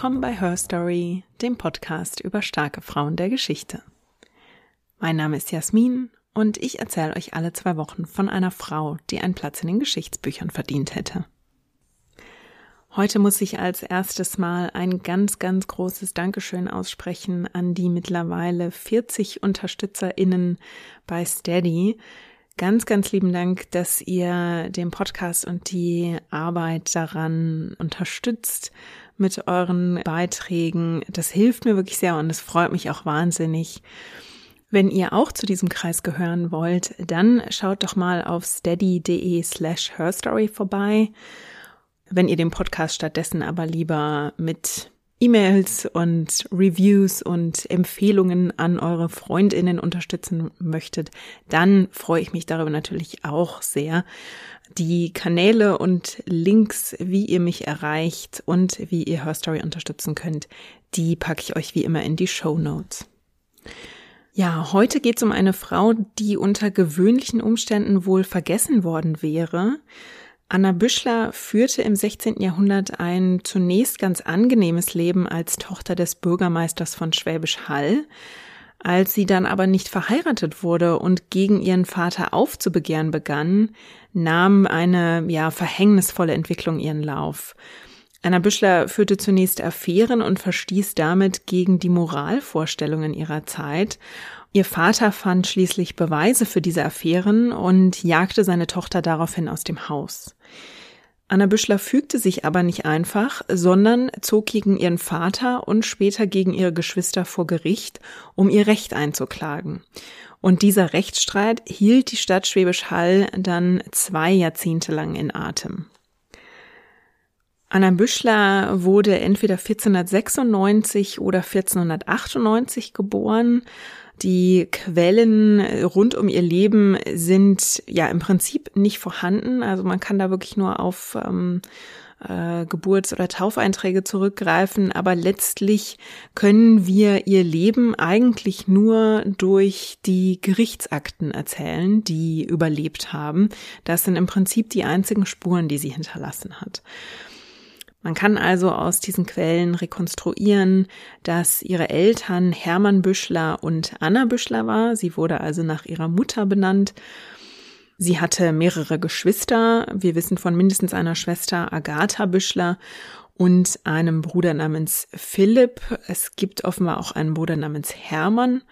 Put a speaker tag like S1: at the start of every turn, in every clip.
S1: Willkommen bei Her Story, dem Podcast über starke Frauen der Geschichte. Mein Name ist Jasmin und ich erzähle euch alle zwei Wochen von einer Frau, die einen Platz in den Geschichtsbüchern verdient hätte. Heute muss ich als erstes Mal ein ganz, ganz großes Dankeschön aussprechen an die mittlerweile 40 UnterstützerInnen bei Steady. Ganz, ganz lieben Dank, dass ihr den Podcast und die Arbeit daran unterstützt mit euren Beiträgen. Das hilft mir wirklich sehr und es freut mich auch wahnsinnig. Wenn ihr auch zu diesem Kreis gehören wollt, dann schaut doch mal auf steady.de slash herstory vorbei. Wenn ihr den Podcast stattdessen aber lieber mit E-Mails und Reviews und Empfehlungen an eure Freundinnen unterstützen möchtet, dann freue ich mich darüber natürlich auch sehr. Die Kanäle und Links, wie ihr mich erreicht und wie ihr Herstory unterstützen könnt, die packe ich euch wie immer in die Show Notes. Ja, heute geht es um eine Frau, die unter gewöhnlichen Umständen wohl vergessen worden wäre. Anna Büschler führte im 16. Jahrhundert ein zunächst ganz angenehmes Leben als Tochter des Bürgermeisters von Schwäbisch Hall. Als sie dann aber nicht verheiratet wurde und gegen ihren Vater aufzubegehren begann, nahm eine ja verhängnisvolle Entwicklung ihren Lauf. Anna Büschler führte zunächst Affären und verstieß damit gegen die Moralvorstellungen ihrer Zeit. Ihr Vater fand schließlich Beweise für diese Affären und jagte seine Tochter daraufhin aus dem Haus. Anna Büschler fügte sich aber nicht einfach, sondern zog gegen ihren Vater und später gegen ihre Geschwister vor Gericht, um ihr Recht einzuklagen. Und dieser Rechtsstreit hielt die Stadt Schwäbisch Hall dann zwei Jahrzehnte lang in Atem. Anna Büschler wurde entweder 1496 oder 1498 geboren. Die Quellen rund um ihr Leben sind ja im Prinzip nicht vorhanden. Also man kann da wirklich nur auf ähm, äh, Geburts- oder Taufeinträge zurückgreifen. Aber letztlich können wir ihr Leben eigentlich nur durch die Gerichtsakten erzählen, die überlebt haben. Das sind im Prinzip die einzigen Spuren, die sie hinterlassen hat. Man kann also aus diesen Quellen rekonstruieren, dass ihre Eltern Hermann Büschler und Anna Büschler war. Sie wurde also nach ihrer Mutter benannt. Sie hatte mehrere Geschwister. Wir wissen von mindestens einer Schwester Agatha Büschler und einem Bruder namens Philipp. Es gibt offenbar auch einen Bruder namens Hermann.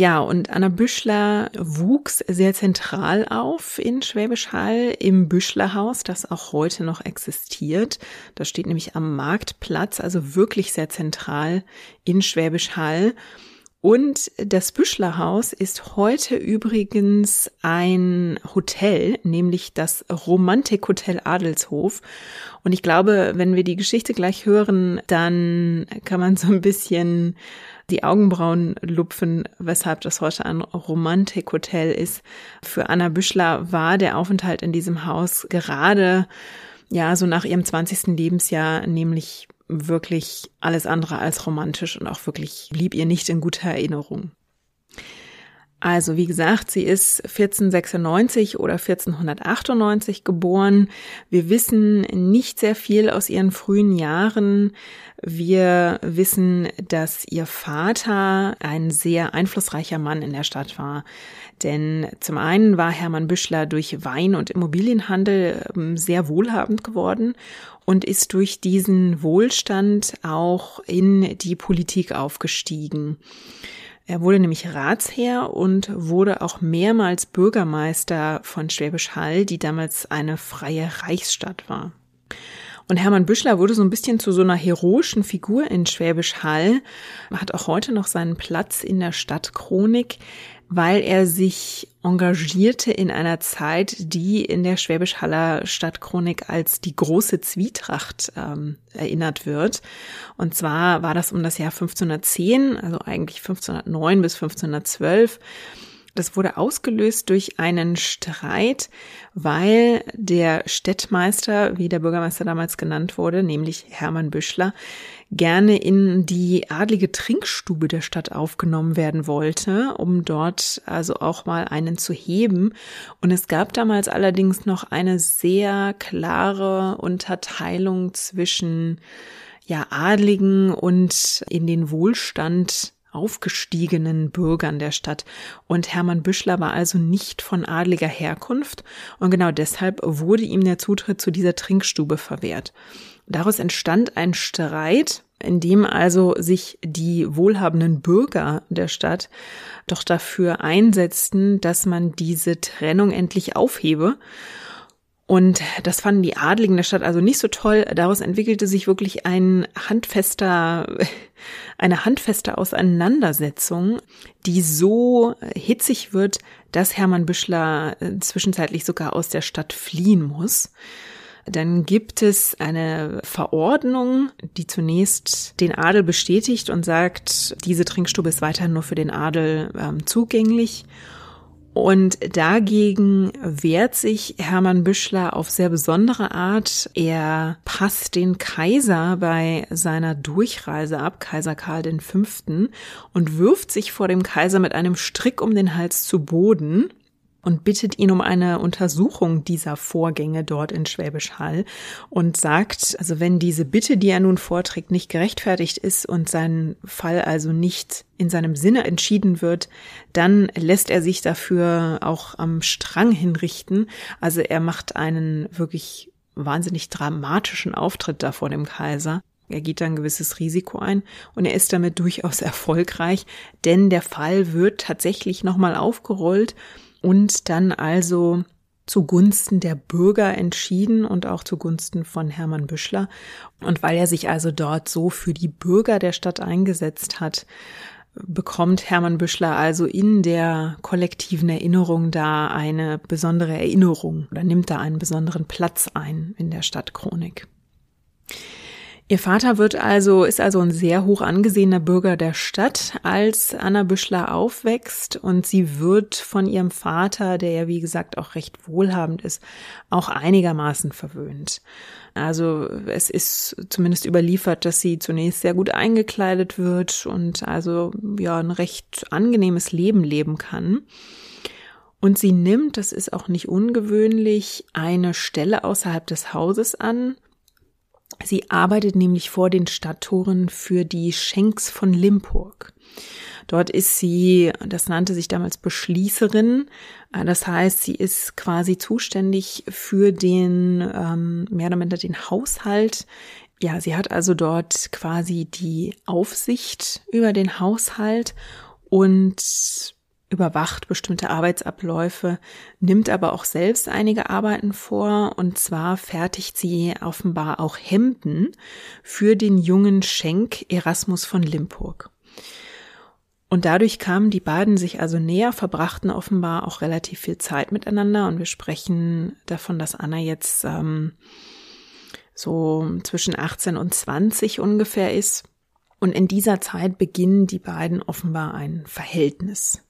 S1: Ja, und Anna Büschler wuchs sehr zentral auf in Schwäbisch Hall im Büschlerhaus, das auch heute noch existiert. Das steht nämlich am Marktplatz, also wirklich sehr zentral in Schwäbisch Hall. Und das Büschlerhaus ist heute übrigens ein Hotel, nämlich das Romantikhotel Adelshof. Und ich glaube, wenn wir die Geschichte gleich hören, dann kann man so ein bisschen die Augenbrauen lupfen, weshalb das heute ein Romantikhotel ist. Für Anna Büschler war der Aufenthalt in diesem Haus gerade ja so nach ihrem 20. Lebensjahr nämlich wirklich alles andere als romantisch und auch wirklich blieb ihr nicht in guter Erinnerung. Also wie gesagt, sie ist 1496 oder 1498 geboren. Wir wissen nicht sehr viel aus ihren frühen Jahren. Wir wissen, dass ihr Vater ein sehr einflussreicher Mann in der Stadt war. Denn zum einen war Hermann Büschler durch Wein- und Immobilienhandel ähm, sehr wohlhabend geworden und ist durch diesen Wohlstand auch in die Politik aufgestiegen. Er wurde nämlich Ratsherr und wurde auch mehrmals Bürgermeister von Schwäbisch Hall, die damals eine freie Reichsstadt war. Und Hermann Büschler wurde so ein bisschen zu so einer heroischen Figur in Schwäbisch Hall, hat auch heute noch seinen Platz in der Stadtchronik weil er sich engagierte in einer Zeit, die in der Schwäbisch-Haller Stadtchronik als die große Zwietracht ähm, erinnert wird. Und zwar war das um das Jahr 1510, also eigentlich 1509 bis 1512. Das wurde ausgelöst durch einen Streit, weil der Städtmeister, wie der Bürgermeister damals genannt wurde, nämlich Hermann Büschler, gerne in die adlige Trinkstube der Stadt aufgenommen werden wollte, um dort also auch mal einen zu heben. Und es gab damals allerdings noch eine sehr klare Unterteilung zwischen ja, Adligen und in den Wohlstand aufgestiegenen Bürgern der Stadt. Und Hermann Büschler war also nicht von adliger Herkunft und genau deshalb wurde ihm der Zutritt zu dieser Trinkstube verwehrt. Daraus entstand ein Streit, in dem also sich die wohlhabenden Bürger der Stadt doch dafür einsetzten, dass man diese Trennung endlich aufhebe und das fanden die Adligen der Stadt also nicht so toll. Daraus entwickelte sich wirklich ein handfester, eine handfeste Auseinandersetzung, die so hitzig wird, dass Hermann Büschler äh, zwischenzeitlich sogar aus der Stadt fliehen muss. Dann gibt es eine Verordnung, die zunächst den Adel bestätigt und sagt, diese Trinkstube ist weiterhin nur für den Adel ähm, zugänglich. Und dagegen wehrt sich Hermann Büschler auf sehr besondere Art. Er passt den Kaiser bei seiner Durchreise ab, Kaiser Karl V., und wirft sich vor dem Kaiser mit einem Strick um den Hals zu Boden und bittet ihn um eine Untersuchung dieser Vorgänge dort in Schwäbisch Hall und sagt, also wenn diese Bitte, die er nun vorträgt, nicht gerechtfertigt ist und sein Fall also nicht in seinem Sinne entschieden wird, dann lässt er sich dafür auch am Strang hinrichten. Also er macht einen wirklich wahnsinnig dramatischen Auftritt da vor dem Kaiser. Er geht da ein gewisses Risiko ein und er ist damit durchaus erfolgreich, denn der Fall wird tatsächlich nochmal aufgerollt und dann also zugunsten der Bürger entschieden und auch zugunsten von Hermann Büschler. Und weil er sich also dort so für die Bürger der Stadt eingesetzt hat, bekommt Hermann Büschler also in der kollektiven Erinnerung da eine besondere Erinnerung oder nimmt da einen besonderen Platz ein in der Stadtchronik. Ihr Vater wird also, ist also ein sehr hoch angesehener Bürger der Stadt, als Anna Büschler aufwächst und sie wird von ihrem Vater, der ja wie gesagt auch recht wohlhabend ist, auch einigermaßen verwöhnt. Also es ist zumindest überliefert, dass sie zunächst sehr gut eingekleidet wird und also ja ein recht angenehmes Leben leben kann. Und sie nimmt, das ist auch nicht ungewöhnlich, eine Stelle außerhalb des Hauses an, Sie arbeitet nämlich vor den Stadttoren für die Schenks von Limpurg. Dort ist sie, das nannte sich damals Beschließerin. Äh, das heißt, sie ist quasi zuständig für den, ähm, mehr oder minder den Haushalt. Ja, sie hat also dort quasi die Aufsicht über den Haushalt und überwacht bestimmte Arbeitsabläufe, nimmt aber auch selbst einige Arbeiten vor und zwar fertigt sie offenbar auch Hemden für den jungen Schenk Erasmus von Limpurg. Und dadurch kamen die beiden sich also näher, verbrachten offenbar auch relativ viel Zeit miteinander und wir sprechen davon, dass Anna jetzt ähm, so zwischen 18 und 20 ungefähr ist. Und in dieser Zeit beginnen die beiden offenbar ein Verhältnis.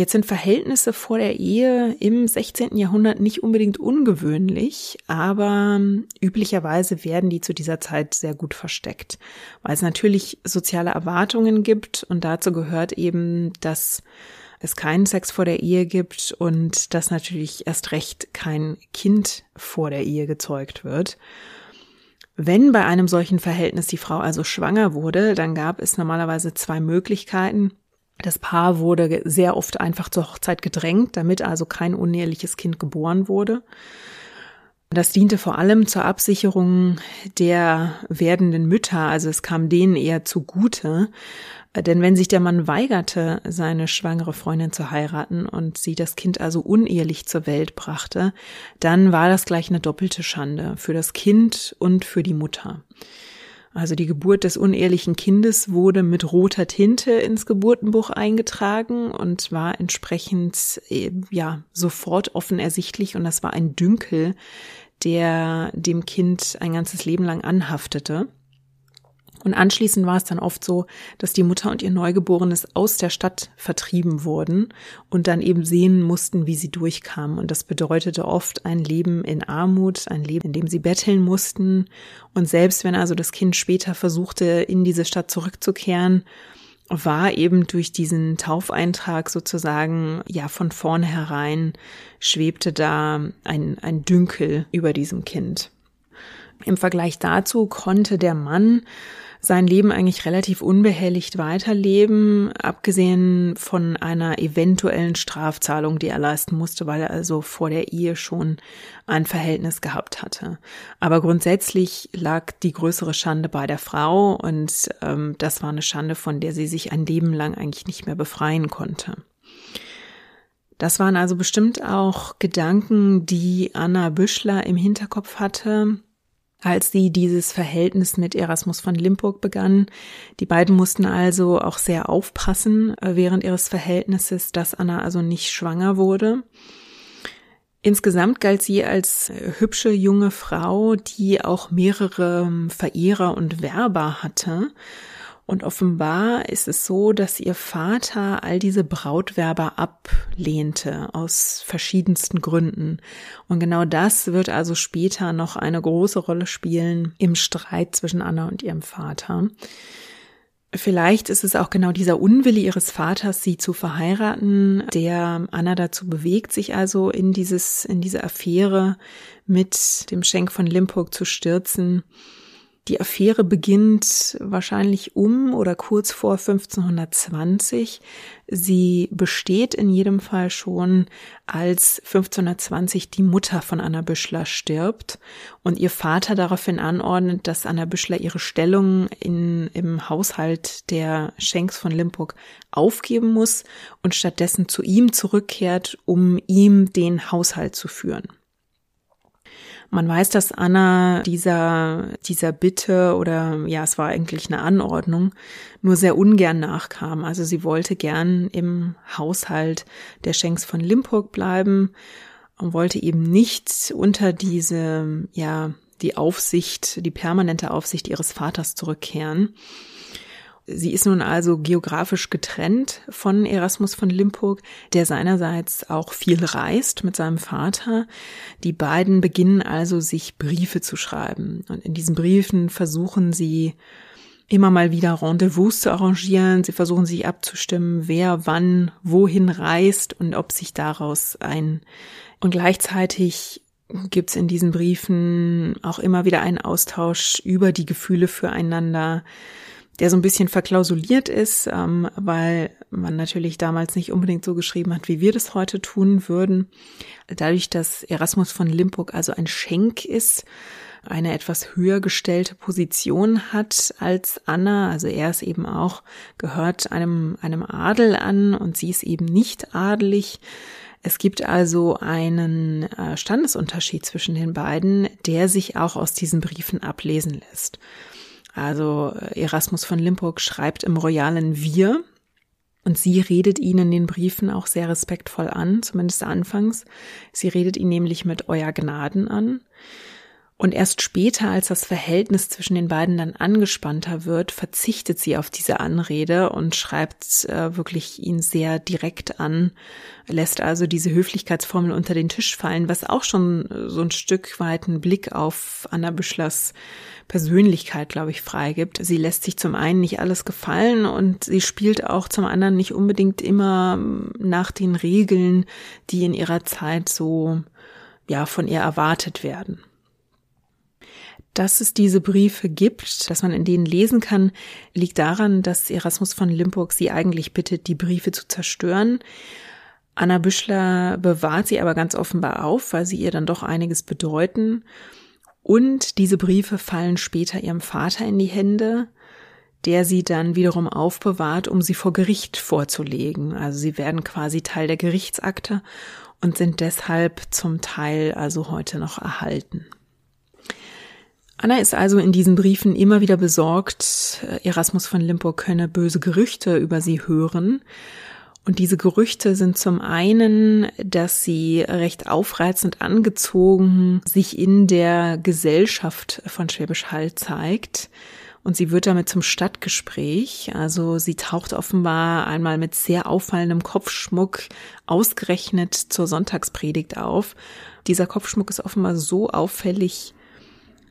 S1: Jetzt sind Verhältnisse vor der Ehe im 16. Jahrhundert nicht unbedingt ungewöhnlich, aber üblicherweise werden die zu dieser Zeit sehr gut versteckt, weil es natürlich soziale Erwartungen gibt und dazu gehört eben, dass es keinen Sex vor der Ehe gibt und dass natürlich erst recht kein Kind vor der Ehe gezeugt wird. Wenn bei einem solchen Verhältnis die Frau also schwanger wurde, dann gab es normalerweise zwei Möglichkeiten. Das Paar wurde sehr oft einfach zur Hochzeit gedrängt, damit also kein uneheliches Kind geboren wurde. Das diente vor allem zur Absicherung der werdenden Mütter, also es kam denen eher zugute, denn wenn sich der Mann weigerte, seine schwangere Freundin zu heiraten und sie das Kind also unehelich zur Welt brachte, dann war das gleich eine doppelte Schande für das Kind und für die Mutter. Also die Geburt des unehelichen Kindes wurde mit roter Tinte ins Geburtenbuch eingetragen und war entsprechend äh, ja sofort offen ersichtlich und das war ein Dünkel, der dem Kind ein ganzes Leben lang anhaftete. Und anschließend war es dann oft so, dass die Mutter und ihr Neugeborenes aus der Stadt vertrieben wurden und dann eben sehen mussten, wie sie durchkamen. Und das bedeutete oft ein Leben in Armut, ein Leben, in dem sie betteln mussten. Und selbst wenn also das Kind später versuchte, in diese Stadt zurückzukehren, war eben durch diesen Taufeintrag sozusagen, ja, von vornherein schwebte da ein, ein Dünkel über diesem Kind. Im Vergleich dazu konnte der Mann sein Leben eigentlich relativ unbehelligt weiterleben, abgesehen von einer eventuellen Strafzahlung, die er leisten musste, weil er also vor der Ehe schon ein Verhältnis gehabt hatte. Aber grundsätzlich lag die größere Schande bei der Frau und ähm, das war eine Schande, von der sie sich ein Leben lang eigentlich nicht mehr befreien konnte. Das waren also bestimmt auch Gedanken, die Anna Büschler im Hinterkopf hatte, als sie dieses Verhältnis mit Erasmus von Limburg begann. Die beiden mussten also auch sehr aufpassen äh, während ihres Verhältnisses, dass Anna also nicht schwanger wurde. Insgesamt galt sie als äh, hübsche junge Frau, die auch mehrere ähm, Verehrer und Werber hatte. Und offenbar ist es so, dass ihr Vater all diese Brautwerber ablehnte aus verschiedensten Gründen. Und genau das wird also später noch eine große Rolle spielen im Streit zwischen Anna und ihrem Vater. Vielleicht ist es auch genau dieser Unwille ihres Vaters, sie zu verheiraten, der Anna dazu bewegt, sich also in dieses, in diese Affäre mit dem Schenk von Limburg zu stürzen. Die Affäre beginnt wahrscheinlich um oder kurz vor 1520. Sie besteht in jedem Fall schon, als 1520 die Mutter von Anna Büschler stirbt und ihr Vater daraufhin anordnet, dass Anna Büschler ihre Stellung in, im Haushalt der Schenks von Limburg aufgeben muss und stattdessen zu ihm zurückkehrt, um ihm den Haushalt zu führen. Man weiß, dass Anna dieser, dieser Bitte oder ja, es war eigentlich eine Anordnung, nur sehr ungern nachkam. Also sie wollte gern im Haushalt der Schenks von Limburg bleiben und wollte eben nicht unter diese, ja, die Aufsicht, die permanente Aufsicht ihres Vaters zurückkehren. Sie ist nun also geografisch getrennt von Erasmus von Limburg, der seinerseits auch viel reist mit seinem Vater. Die beiden beginnen also sich Briefe zu schreiben. Und in diesen Briefen versuchen sie immer mal wieder Rendezvous zu arrangieren. Sie versuchen sich abzustimmen, wer wann wohin reist und ob sich daraus ein und gleichzeitig gibt es in diesen Briefen auch immer wieder einen Austausch über die Gefühle füreinander der so ein bisschen verklausuliert ist, ähm, weil man natürlich damals nicht unbedingt so geschrieben hat, wie wir das heute tun würden. Dadurch, dass Erasmus von Limburg also ein Schenk ist, eine etwas höher gestellte Position hat als Anna, also er ist eben auch, gehört einem, einem Adel an und sie ist eben nicht adelig. Es gibt also einen äh, Standesunterschied zwischen den beiden, der sich auch aus diesen Briefen ablesen lässt. Also äh, Erasmus von Limburg schreibt im royalen Wir und sie redet ihn in den Briefen auch sehr respektvoll an, zumindest anfangs. Sie redet ihn nämlich mit Euer Gnaden an. Und erst später, als das Verhältnis zwischen den beiden dann angespannter wird, verzichtet sie auf diese Anrede und schreibt äh, wirklich ihn sehr direkt an, lässt also diese Höflichkeitsformel unter den Tisch fallen, was auch schon so ein Stück weit einen Blick auf Anna Büschlers Persönlichkeit, glaube ich, freigibt. Sie lässt sich zum einen nicht alles gefallen und sie spielt auch zum anderen nicht unbedingt immer nach den Regeln, die in ihrer Zeit so ja von ihr erwartet werden. Dass es diese Briefe gibt, dass man in denen lesen kann, liegt daran, dass Erasmus von Limburg sie eigentlich bittet, die Briefe zu zerstören. Anna Büschler bewahrt sie aber ganz offenbar auf, weil sie ihr dann doch einiges bedeuten. Und diese Briefe fallen später ihrem Vater in die Hände, der sie dann wiederum aufbewahrt, um sie vor Gericht vorzulegen. Also sie werden quasi Teil der Gerichtsakte und sind deshalb zum Teil also heute noch erhalten. Anna ist also in diesen Briefen immer wieder besorgt, Erasmus von Limburg könne böse Gerüchte über sie hören. Und diese Gerüchte sind zum einen, dass sie recht aufreizend angezogen sich in der Gesellschaft von Schwäbisch Hall zeigt und sie wird damit zum Stadtgespräch. Also sie taucht offenbar einmal mit sehr auffallendem Kopfschmuck ausgerechnet zur Sonntagspredigt auf. Dieser Kopfschmuck ist offenbar so auffällig,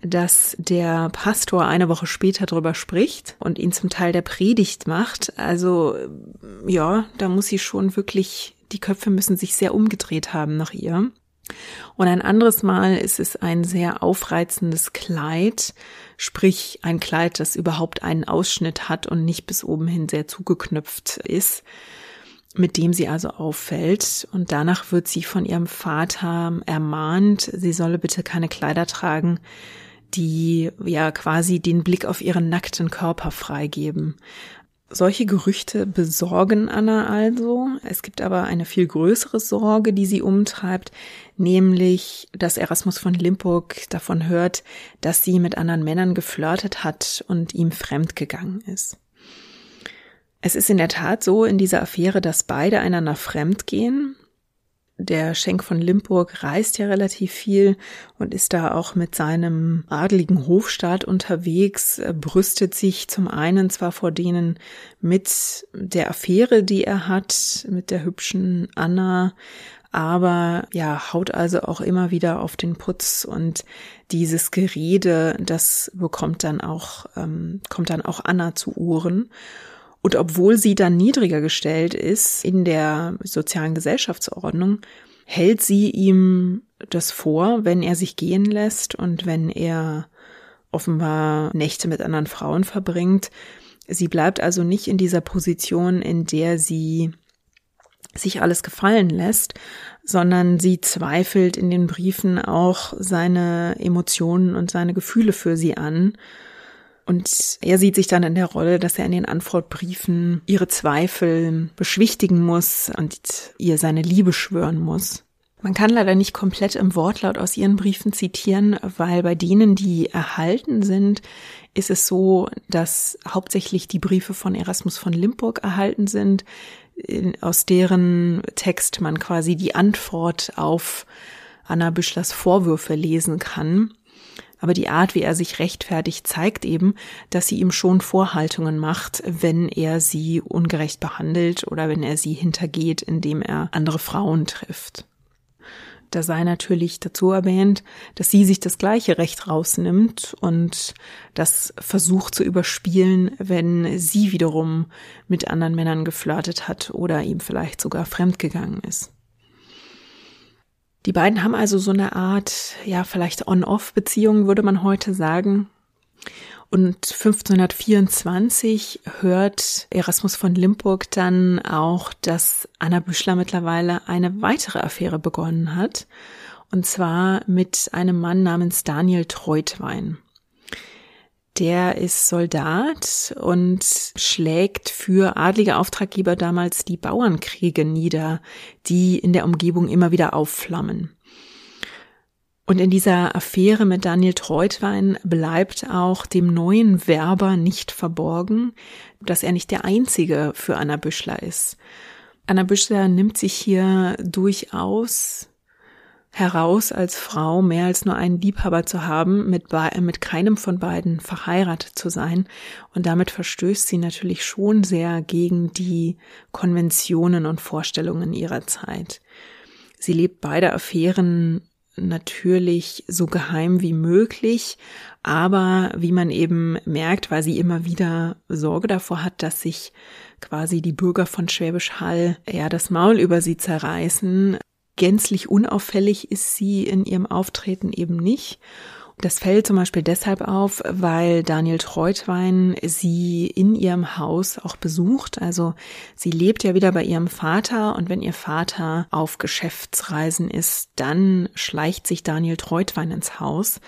S1: dass der Pastor eine Woche später drüber spricht und ihn zum Teil der Predigt macht. Also ja, da muss sie schon wirklich, die Köpfe müssen sich sehr umgedreht haben nach ihr. Und ein anderes Mal ist es ein sehr aufreizendes Kleid, sprich ein Kleid, das überhaupt einen Ausschnitt hat und nicht bis oben hin sehr zugeknüpft ist, mit dem sie also auffällt. Und danach wird sie von ihrem Vater ermahnt, sie solle bitte keine Kleider tragen, die ja quasi den Blick auf ihren nackten Körper freigeben. Solche Gerüchte besorgen Anna also. Es gibt aber eine viel größere Sorge, die sie umtreibt, nämlich, dass Erasmus von Limburg davon hört, dass sie mit anderen Männern geflirtet hat und ihm fremd gegangen ist. Es ist in der Tat so in dieser Affäre, dass beide einander fremd gehen der Schenk von Limburg reist ja relativ viel und ist da auch mit seinem adeligen Hofstaat unterwegs, brüstet sich zum einen zwar vor denen mit der Affäre, die er hat, mit der hübschen Anna, aber ja, haut also auch immer wieder auf den Putz und dieses Gerede, das bekommt dann auch, ähm, kommt dann auch Anna zu Ohren. Und obwohl sie dann niedriger gestellt ist in der sozialen Gesellschaftsordnung, hält sie ihm das vor, wenn er sich gehen lässt und wenn er offenbar Nächte mit anderen Frauen verbringt. Sie bleibt also nicht in dieser Position, in der sie sich alles gefallen lässt, sondern sie zweifelt in den Briefen auch seine Emotionen und seine Gefühle für sie an und er sieht sich dann in der Rolle, dass er in den Antwortbriefen ihre Zweifel beschwichtigen muss und ihr seine Liebe schwören muss. Man kann leider nicht komplett im Wortlaut aus ihren Briefen zitieren, weil bei denen, die erhalten sind, ist es so, dass hauptsächlich die Briefe von Erasmus von Limburg erhalten sind, aus deren Text man quasi die Antwort auf Anna Büschlers Vorwürfe lesen kann. Aber die Art, wie er sich rechtfertigt, zeigt eben, dass sie ihm schon Vorhaltungen macht, wenn er sie ungerecht behandelt oder wenn er sie hintergeht, indem er andere Frauen trifft. Da sei natürlich dazu erwähnt, dass sie sich das gleiche Recht rausnimmt und das versucht zu überspielen, wenn sie wiederum mit anderen Männern geflirtet hat oder ihm vielleicht sogar fremdgegangen ist. Die beiden haben also so eine Art, ja, vielleicht On-Off-Beziehung, würde man heute sagen. Und 1524 hört Erasmus von Limburg dann auch, dass Anna Büschler mittlerweile eine weitere Affäre begonnen hat. Und zwar mit einem Mann namens Daniel Treutwein. Der ist Soldat und schlägt für adlige Auftraggeber damals die Bauernkriege nieder, die in der Umgebung immer wieder aufflammen. Und in dieser Affäre mit Daniel Treutwein bleibt auch dem neuen Werber nicht verborgen, dass er nicht der einzige für Anna Büschler ist. Anna Büschler nimmt sich hier durchaus heraus, als Frau mehr als nur einen Liebhaber zu haben, mit, mit keinem von beiden verheiratet zu sein. Und damit verstößt sie natürlich schon sehr gegen die Konventionen und Vorstellungen ihrer Zeit. Sie lebt beide Affären natürlich so geheim wie möglich, aber wie man eben merkt, weil sie immer wieder Sorge davor hat, dass sich quasi die Bürger von Schwäbisch Hall ja das Maul über sie zerreißen, gänzlich unauffällig ist sie in ihrem Auftreten eben nicht. Das fällt zum Beispiel deshalb auf, weil Daniel Treutwein sie in ihrem Haus auch besucht. Also sie lebt ja wieder bei ihrem Vater und wenn ihr Vater auf Geschäftsreisen ist, dann schleicht sich Daniel Treutwein ins Haus.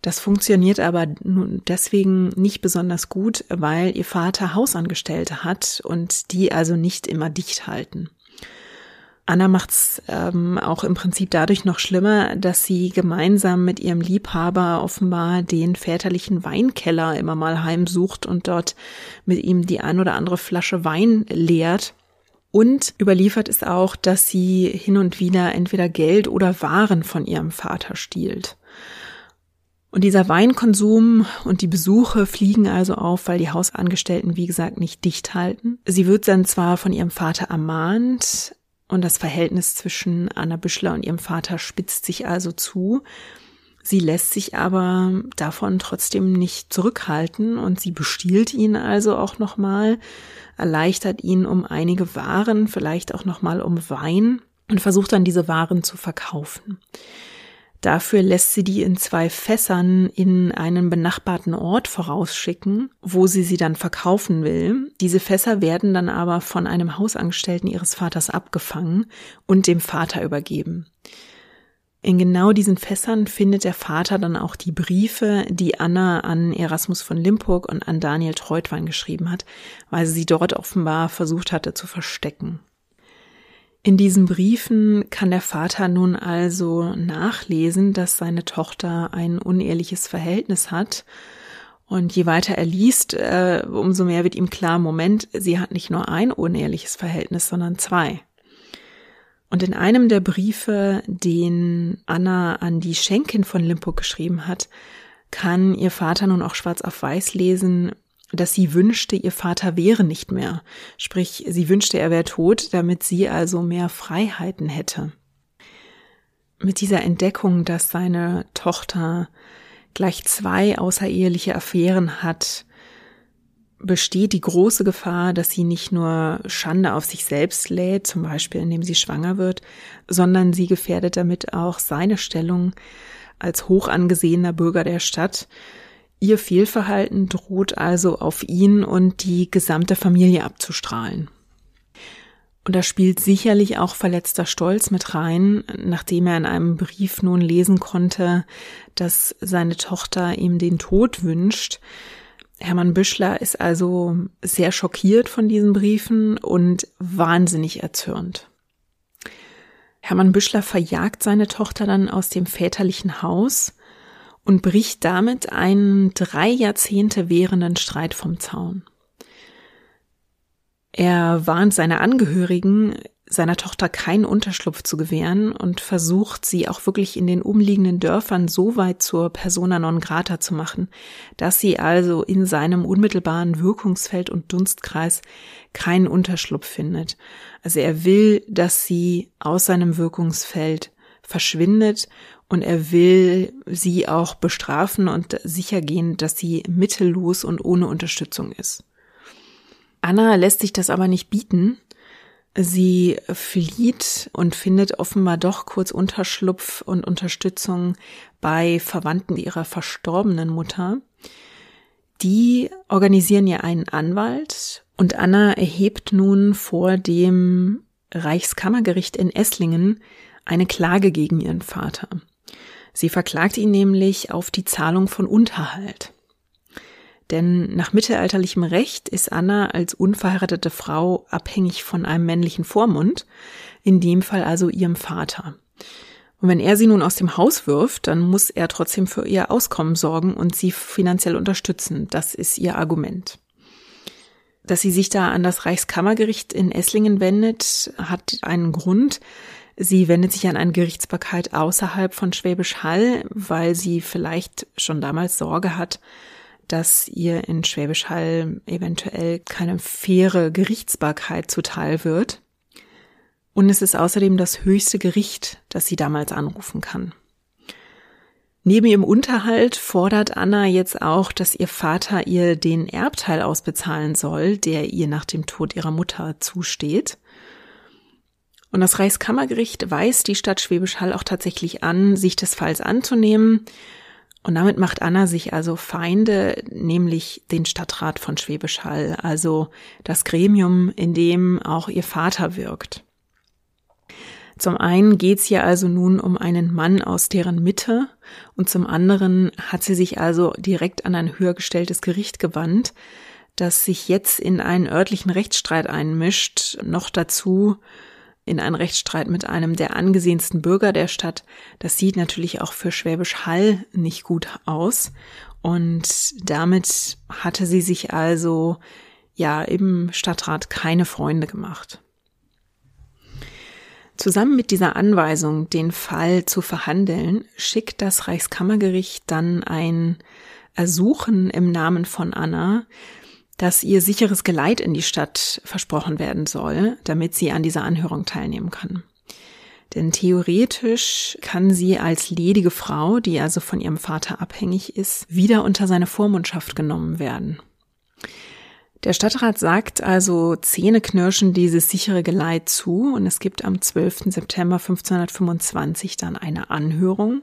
S1: Das funktioniert aber deswegen nicht besonders gut, weil ihr Vater Hausangestellte hat und die also nicht immer dicht halten. Anna macht's ähm, auch im Prinzip dadurch noch schlimmer, dass sie gemeinsam mit ihrem Liebhaber offenbar den väterlichen Weinkeller immer mal heimsucht und dort mit ihm die ein oder andere Flasche Wein leert. Und überliefert ist auch, dass sie hin und wieder entweder Geld oder Waren von ihrem Vater stiehlt. Und dieser Weinkonsum und die Besuche fliegen also auf, weil die Hausangestellten, wie gesagt, nicht dicht halten. Sie wird dann zwar von ihrem Vater ermahnt und das Verhältnis zwischen Anna Büschler und ihrem Vater spitzt sich also zu. Sie lässt sich aber davon trotzdem nicht zurückhalten und sie bestiehlt ihn also auch nochmal, erleichtert ihn um einige Waren, vielleicht auch nochmal um Wein und versucht dann diese Waren zu verkaufen. Dafür lässt sie die in zwei Fässern in einen benachbarten Ort vorausschicken, wo sie sie dann verkaufen will. Diese Fässer werden dann aber von einem Hausangestellten ihres Vaters abgefangen und dem Vater übergeben. In genau diesen Fässern findet der Vater dann auch die Briefe, die Anna an Erasmus von Limburg und an Daniel Treutwein geschrieben hat, weil sie sie dort offenbar versucht hatte zu verstecken. In diesen Briefen kann der Vater nun also nachlesen, dass seine Tochter ein unehrliches Verhältnis hat. Und je weiter er liest, äh, umso mehr wird ihm klar, Moment, sie hat nicht nur ein unehrliches Verhältnis, sondern zwei. Und in einem der Briefe, den Anna an die Schenkin von Limburg geschrieben hat, kann ihr Vater nun auch schwarz auf weiß lesen, dass sie wünschte, ihr Vater wäre nicht mehr. Sprich, sie wünschte, er wäre tot, damit sie also mehr Freiheiten hätte. Mit dieser Entdeckung, dass seine Tochter gleich zwei außereheliche Affären hat, besteht die große Gefahr, dass sie nicht nur Schande auf sich selbst lädt, zum Beispiel indem sie schwanger wird, sondern sie gefährdet damit auch seine Stellung als hoch angesehener Bürger der Stadt, Ihr Fehlverhalten droht also auf ihn und die gesamte Familie abzustrahlen. Und da spielt sicherlich auch verletzter Stolz mit rein, nachdem er in einem Brief nun lesen konnte, dass seine Tochter ihm den Tod wünscht. Hermann Büschler ist also sehr schockiert von diesen Briefen und wahnsinnig erzürnt. Hermann Büschler verjagt seine Tochter dann aus dem väterlichen Haus und bricht damit einen drei Jahrzehnte währenden Streit vom Zaun. Er warnt seine Angehörigen, seiner Tochter keinen Unterschlupf zu gewähren und versucht, sie auch wirklich in den umliegenden Dörfern so weit zur persona non grata zu machen, dass sie also in seinem unmittelbaren Wirkungsfeld und Dunstkreis keinen Unterschlupf findet. Also er will, dass sie aus seinem Wirkungsfeld verschwindet und er will sie auch bestrafen und sicher gehen, dass sie mittellos und ohne Unterstützung ist. Anna lässt sich das aber nicht bieten. Sie flieht und findet offenbar doch kurz Unterschlupf und Unterstützung bei Verwandten ihrer verstorbenen Mutter. Die organisieren ihr einen Anwalt und Anna erhebt nun vor dem Reichskammergericht in Esslingen eine Klage gegen ihren Vater. Sie verklagt ihn nämlich auf die Zahlung von Unterhalt. Denn nach mittelalterlichem Recht ist Anna als unverheiratete Frau abhängig von einem männlichen Vormund, in dem Fall also ihrem Vater. Und wenn er sie nun aus dem Haus wirft, dann muss er trotzdem für ihr Auskommen sorgen und sie finanziell unterstützen. Das ist ihr Argument. Dass sie sich da an das Reichskammergericht in Esslingen wendet, hat einen Grund. Sie wendet sich an eine Gerichtsbarkeit außerhalb von Schwäbisch Hall, weil sie vielleicht schon damals Sorge hat, dass ihr in Schwäbisch Hall eventuell keine faire Gerichtsbarkeit zuteil wird. Und es ist außerdem das höchste Gericht, das sie damals anrufen kann. Neben ihrem Unterhalt fordert Anna jetzt auch, dass ihr Vater ihr den Erbteil ausbezahlen soll, der ihr nach dem Tod ihrer Mutter zusteht. Und das Reichskammergericht weist die Stadt Schwäbisch Hall auch tatsächlich an, sich des Falls anzunehmen. Und damit macht Anna sich also Feinde, nämlich den Stadtrat von Schwäbisch Hall, also das Gremium, in dem auch ihr Vater wirkt. Zum einen geht es hier also nun um einen Mann aus deren Mitte und zum anderen hat sie sich also direkt an ein höher gestelltes Gericht gewandt, das sich jetzt in einen örtlichen Rechtsstreit einmischt, noch dazu in einen Rechtsstreit mit einem der angesehensten Bürger der Stadt. Das sieht natürlich auch für Schwäbisch Hall nicht gut aus. Und damit hatte sie sich also ja im Stadtrat keine Freunde gemacht. Zusammen mit dieser Anweisung, den Fall zu verhandeln, schickt das Reichskammergericht dann ein Ersuchen im Namen von Anna, dass ihr sicheres Geleit in die Stadt versprochen werden soll, damit sie an dieser Anhörung teilnehmen kann. Denn theoretisch kann sie als ledige Frau, die also von ihrem Vater abhängig ist, wieder unter seine Vormundschaft genommen werden. Der Stadtrat sagt also zähneknirschend dieses sichere Geleit zu und es gibt am 12. September 1525 dann eine Anhörung.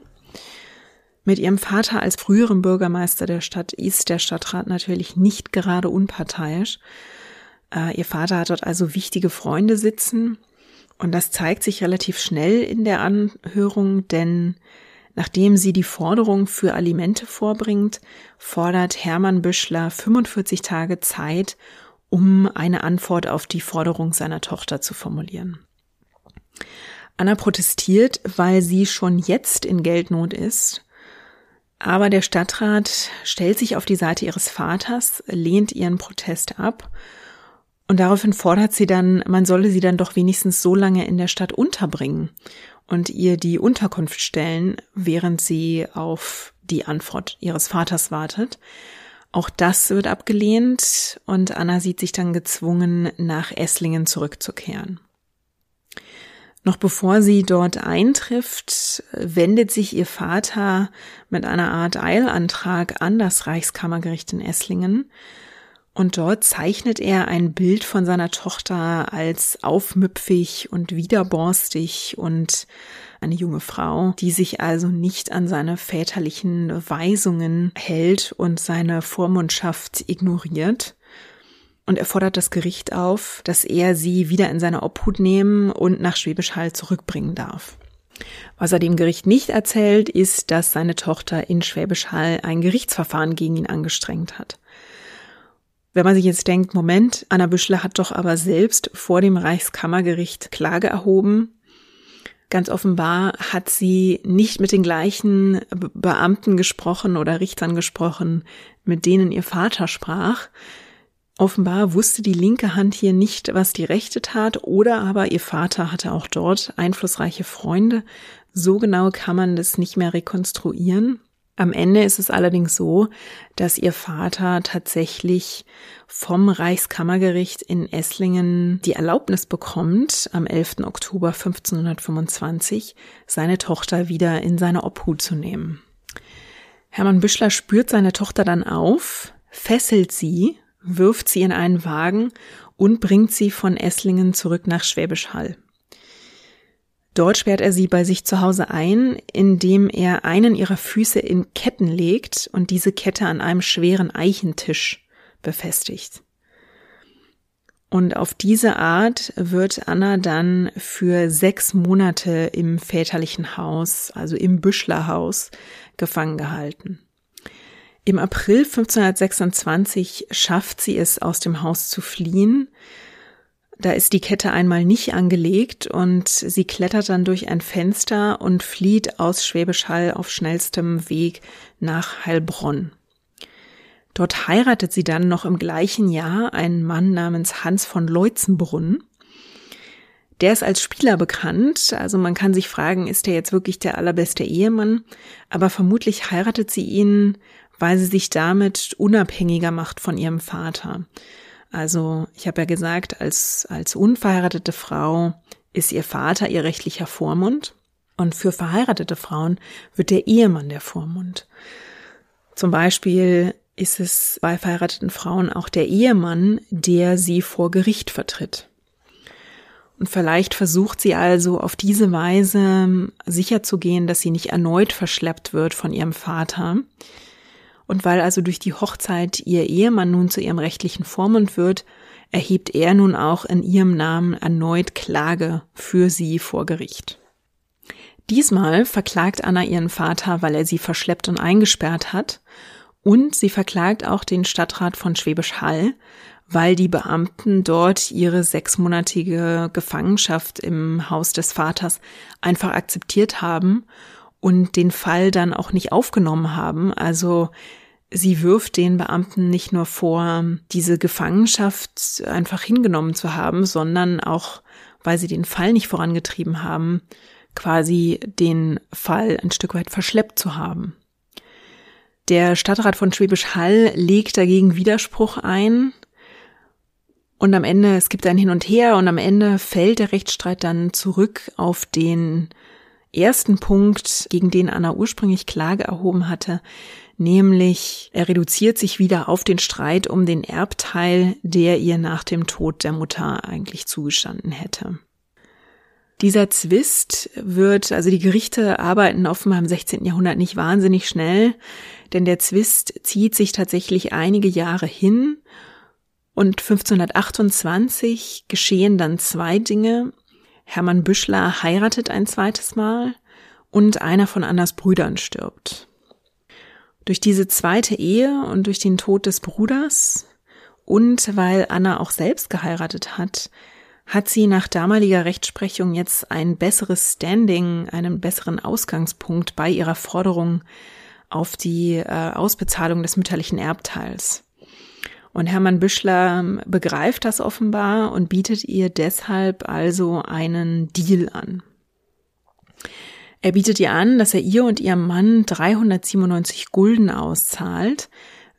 S1: Mit ihrem Vater als früherem Bürgermeister der Stadt ist der Stadtrat natürlich nicht gerade unparteiisch. Äh, ihr Vater hat dort also wichtige Freunde sitzen und das zeigt sich relativ schnell in der Anhörung, denn Nachdem sie die Forderung für Alimente vorbringt, fordert Hermann Büschler 45 Tage Zeit, um eine Antwort auf die Forderung seiner Tochter zu formulieren. Anna protestiert, weil sie schon jetzt in Geldnot ist, aber der Stadtrat stellt sich auf die Seite ihres Vaters, lehnt ihren Protest ab und daraufhin fordert sie dann, man solle sie dann doch wenigstens so lange in der Stadt unterbringen und ihr die Unterkunft stellen, während sie auf die Antwort ihres Vaters wartet. Auch das wird abgelehnt und Anna sieht sich dann gezwungen, nach Esslingen zurückzukehren. Noch bevor sie dort eintrifft, wendet sich ihr Vater mit einer Art Eilantrag an das Reichskammergericht in Esslingen und dort zeichnet er ein Bild von seiner Tochter als aufmüpfig und widerborstig und eine junge Frau, die sich also nicht an seine väterlichen Weisungen hält und seine Vormundschaft ignoriert. Und er fordert das Gericht auf, dass er sie wieder in seine Obhut nehmen und nach Schwäbisch Hall zurückbringen darf. Was er dem Gericht nicht erzählt, ist, dass seine Tochter in Schwäbisch Hall ein Gerichtsverfahren gegen ihn angestrengt hat. Wenn man sich jetzt denkt, Moment, Anna Büschler hat doch aber selbst vor dem Reichskammergericht Klage erhoben. Ganz offenbar hat sie nicht mit den gleichen Beamten gesprochen oder Richtern gesprochen, mit denen ihr Vater sprach. Offenbar wusste die linke Hand hier nicht, was die rechte tat, oder aber ihr Vater hatte auch dort einflussreiche Freunde. So genau kann man das nicht mehr rekonstruieren. Am Ende ist es allerdings so, dass ihr Vater tatsächlich vom Reichskammergericht in Esslingen die Erlaubnis bekommt, am 11. Oktober 1525 seine Tochter wieder in seine Obhut zu nehmen. Hermann Büschler spürt seine Tochter dann auf, fesselt sie, wirft sie in einen Wagen und bringt sie von Esslingen zurück nach Schwäbisch Hall. Dort sperrt er sie bei sich zu Hause ein, indem er einen ihrer Füße in Ketten legt und diese Kette an einem schweren Eichentisch befestigt. Und auf diese Art wird Anna dann für sechs Monate im väterlichen Haus, also im Büschlerhaus, gefangen gehalten. Im April 1526 schafft sie es, aus dem Haus zu fliehen, da ist die Kette einmal nicht angelegt und sie klettert dann durch ein Fenster und flieht aus Schwäbisch Hall auf schnellstem Weg nach Heilbronn. Dort heiratet sie dann noch im gleichen Jahr einen Mann namens Hans von Leutzenbrunn. Der ist als Spieler bekannt, also man kann sich fragen, ist er jetzt wirklich der allerbeste Ehemann? Aber vermutlich heiratet sie ihn, weil sie sich damit unabhängiger macht von ihrem Vater. Also ich habe ja gesagt, als, als unverheiratete Frau ist ihr Vater ihr rechtlicher Vormund und für verheiratete Frauen wird der Ehemann der Vormund. Zum Beispiel ist es bei verheirateten Frauen auch der Ehemann, der sie vor Gericht vertritt. Und vielleicht versucht sie also auf diese Weise sicherzugehen, dass sie nicht erneut verschleppt wird von ihrem Vater, und weil also durch die Hochzeit ihr Ehemann nun zu ihrem rechtlichen Vormund wird, erhebt er nun auch in ihrem Namen erneut Klage für sie vor Gericht. Diesmal verklagt Anna ihren Vater, weil er sie verschleppt und eingesperrt hat, und sie verklagt auch den Stadtrat von Schwäbisch Hall, weil die Beamten dort ihre sechsmonatige Gefangenschaft im Haus des Vaters einfach akzeptiert haben und den Fall dann auch nicht aufgenommen haben. Also Sie wirft den Beamten nicht nur vor, diese Gefangenschaft einfach hingenommen zu haben, sondern auch, weil sie den Fall nicht vorangetrieben haben, quasi den Fall ein Stück weit verschleppt zu haben. Der Stadtrat von Schwäbisch Hall legt dagegen Widerspruch ein. Und am Ende, es gibt ein Hin und Her und am Ende fällt der Rechtsstreit dann zurück auf den ersten Punkt, gegen den Anna ursprünglich Klage erhoben hatte, nämlich er reduziert sich wieder auf den Streit um den Erbteil, der ihr nach dem Tod der Mutter eigentlich zugestanden hätte. Dieser Zwist wird, also die Gerichte arbeiten offenbar im 16. Jahrhundert nicht wahnsinnig schnell, denn der Zwist zieht sich tatsächlich einige Jahre hin und 1528 geschehen dann zwei Dinge. Hermann Büschler heiratet ein zweites Mal und einer von Annas Brüdern stirbt. Durch diese zweite Ehe und durch den Tod des Bruders und weil Anna auch selbst geheiratet hat, hat sie nach damaliger Rechtsprechung jetzt ein besseres Standing, einen besseren Ausgangspunkt bei ihrer Forderung auf die äh, Ausbezahlung des mütterlichen Erbteils. Und Hermann Büschler begreift das offenbar und bietet ihr deshalb also einen Deal an. Er bietet ihr an, dass er ihr und ihrem Mann 397 Gulden auszahlt,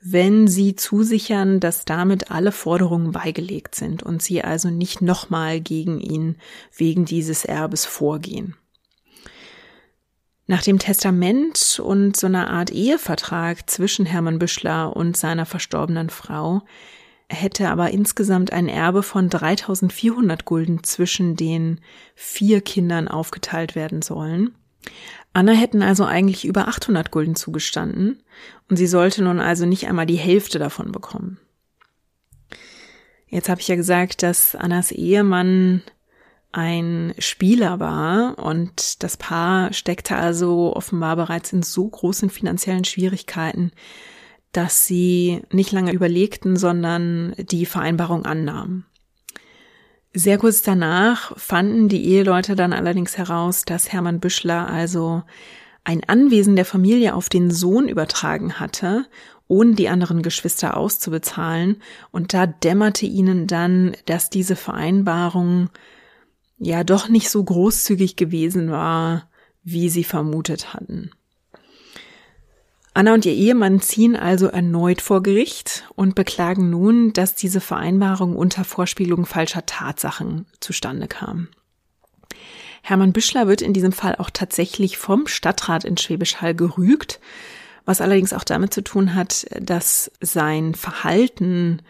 S1: wenn sie zusichern, dass damit alle Forderungen beigelegt sind und sie also nicht nochmal gegen ihn wegen dieses Erbes vorgehen. Nach dem Testament und so einer Art Ehevertrag zwischen Hermann Büschler und seiner verstorbenen Frau hätte aber insgesamt ein Erbe von 3400 Gulden zwischen den vier Kindern aufgeteilt werden sollen. Anna hätten also eigentlich über 800 Gulden zugestanden und sie sollte nun also nicht einmal die Hälfte davon bekommen. Jetzt habe ich ja gesagt, dass Annas Ehemann ein Spieler war und das Paar steckte also offenbar bereits in so großen finanziellen Schwierigkeiten, dass sie nicht lange überlegten, sondern die Vereinbarung annahmen. Sehr kurz danach fanden die Eheleute dann allerdings heraus, dass Hermann Büschler also ein Anwesen der Familie auf den Sohn übertragen hatte, ohne die anderen Geschwister auszubezahlen, und da dämmerte ihnen dann, dass diese Vereinbarung ja doch nicht so großzügig gewesen war, wie sie vermutet hatten. Anna und ihr Ehemann ziehen also erneut vor Gericht und beklagen nun, dass diese Vereinbarung unter Vorspielung falscher Tatsachen zustande kam. Hermann Büschler wird in diesem Fall auch tatsächlich vom Stadtrat in Schwäbisch Hall gerügt, was allerdings auch damit zu tun hat, dass sein Verhalten,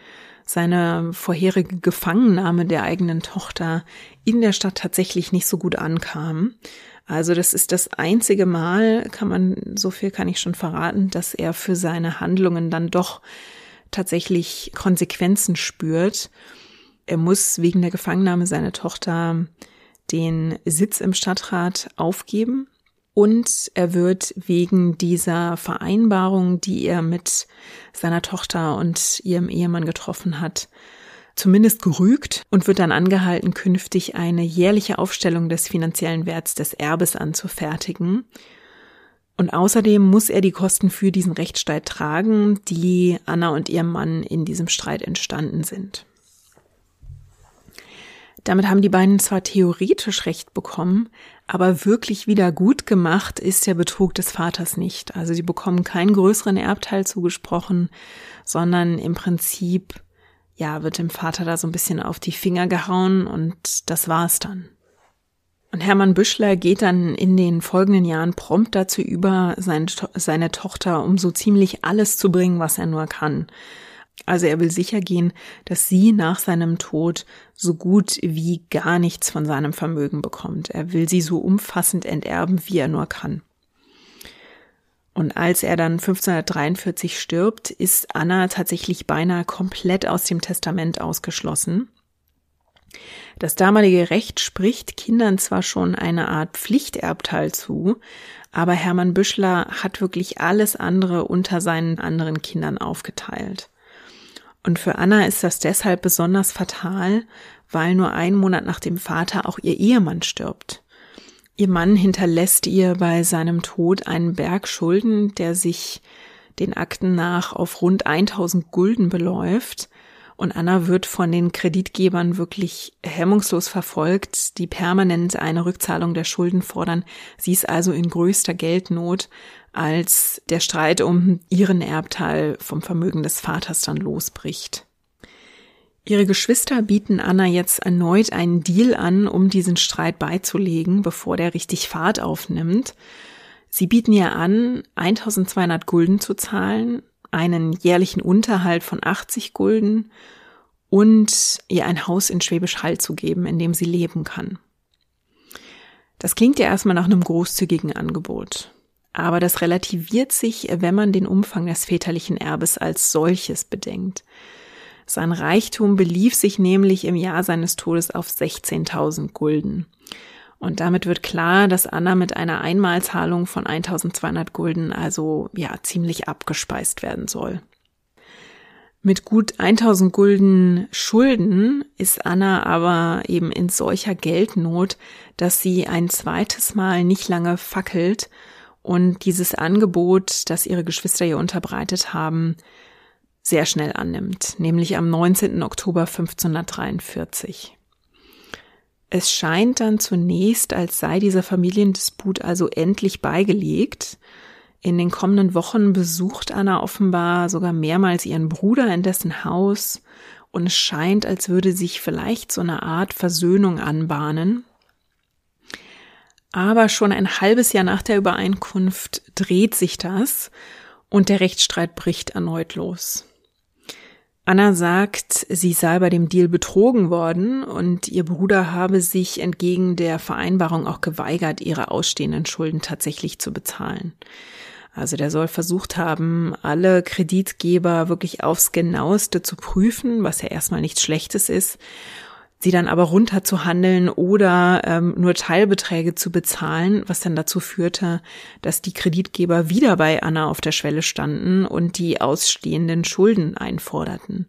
S1: seine vorherige Gefangennahme der eigenen Tochter in der Stadt tatsächlich nicht so gut ankam. Also das ist das einzige Mal, kann man, so viel kann ich schon verraten, dass er für seine Handlungen dann doch tatsächlich Konsequenzen spürt. Er muss wegen der Gefangennahme seiner Tochter den Sitz im Stadtrat aufgeben und er wird wegen dieser Vereinbarung, die er mit seiner Tochter und ihrem Ehemann getroffen hat, zumindest gerügt und wird dann angehalten, künftig eine jährliche Aufstellung des finanziellen Werts des Erbes anzufertigen. Und außerdem muss er die Kosten für diesen Rechtsstreit tragen, die Anna und ihr Mann in diesem Streit entstanden sind. Damit haben die beiden zwar theoretisch Recht bekommen, aber wirklich wieder gut gemacht ist der Betrug des Vaters nicht. Also sie bekommen keinen größeren Erbteil zugesprochen, sondern im Prinzip ja, wird dem Vater da so ein bisschen auf die Finger gehauen und das war's dann. Und Hermann Büschler geht dann in den folgenden Jahren prompt dazu über, seine, seine Tochter um so ziemlich alles zu bringen, was er nur kann. Also er will sicher gehen, dass sie nach seinem Tod so gut wie gar nichts von seinem Vermögen bekommt. Er will sie so umfassend enterben, wie er nur kann. Und als er dann 1543 stirbt, ist Anna tatsächlich beinahe komplett aus dem Testament ausgeschlossen. Das damalige Recht spricht Kindern zwar schon eine Art Pflichterbteil zu, aber Hermann Büschler hat wirklich alles andere unter seinen anderen Kindern aufgeteilt. Und für Anna ist das deshalb besonders fatal, weil nur einen Monat nach dem Vater auch ihr Ehemann stirbt. Ihr Mann hinterlässt ihr bei seinem Tod einen Berg Schulden, der sich den Akten nach auf rund 1000 Gulden beläuft. Und Anna wird von den Kreditgebern wirklich hemmungslos verfolgt, die permanent eine Rückzahlung der Schulden fordern. Sie ist also in größter Geldnot, als der Streit um ihren Erbteil vom Vermögen des Vaters dann losbricht. Ihre Geschwister bieten Anna jetzt erneut einen Deal an, um diesen Streit beizulegen, bevor der richtig Fahrt aufnimmt. Sie bieten ihr an, 1200 Gulden zu zahlen, einen jährlichen Unterhalt von 80 Gulden und ihr ein Haus in Schwäbisch Hall zu geben, in dem sie leben kann. Das klingt ja erstmal nach einem großzügigen Angebot. Aber das relativiert sich, wenn man den Umfang des väterlichen Erbes als solches bedenkt. Sein Reichtum belief sich nämlich im Jahr seines Todes auf 16.000 Gulden. Und damit wird klar, dass Anna mit einer Einmalzahlung von 1200 Gulden also ja ziemlich abgespeist werden soll. Mit gut 1000 Gulden Schulden ist Anna aber eben in solcher Geldnot, dass sie ein zweites Mal nicht lange fackelt und dieses Angebot, das ihre Geschwister ihr unterbreitet haben, sehr schnell annimmt, nämlich am 19. Oktober 1543. Es scheint dann zunächst, als sei dieser Familiendisput also endlich beigelegt. In den kommenden Wochen besucht Anna offenbar sogar mehrmals ihren Bruder in dessen Haus und es scheint, als würde sich vielleicht so eine Art Versöhnung anbahnen. Aber schon ein halbes Jahr nach der Übereinkunft dreht sich das und der Rechtsstreit bricht erneut los. Anna sagt, sie sei bei dem Deal betrogen worden und ihr Bruder habe sich entgegen der Vereinbarung auch geweigert, ihre ausstehenden Schulden tatsächlich zu bezahlen. Also der soll versucht haben, alle Kreditgeber wirklich aufs genaueste zu prüfen, was ja erstmal nichts Schlechtes ist sie dann aber runterzuhandeln oder ähm, nur Teilbeträge zu bezahlen, was dann dazu führte, dass die Kreditgeber wieder bei Anna auf der Schwelle standen und die ausstehenden Schulden einforderten.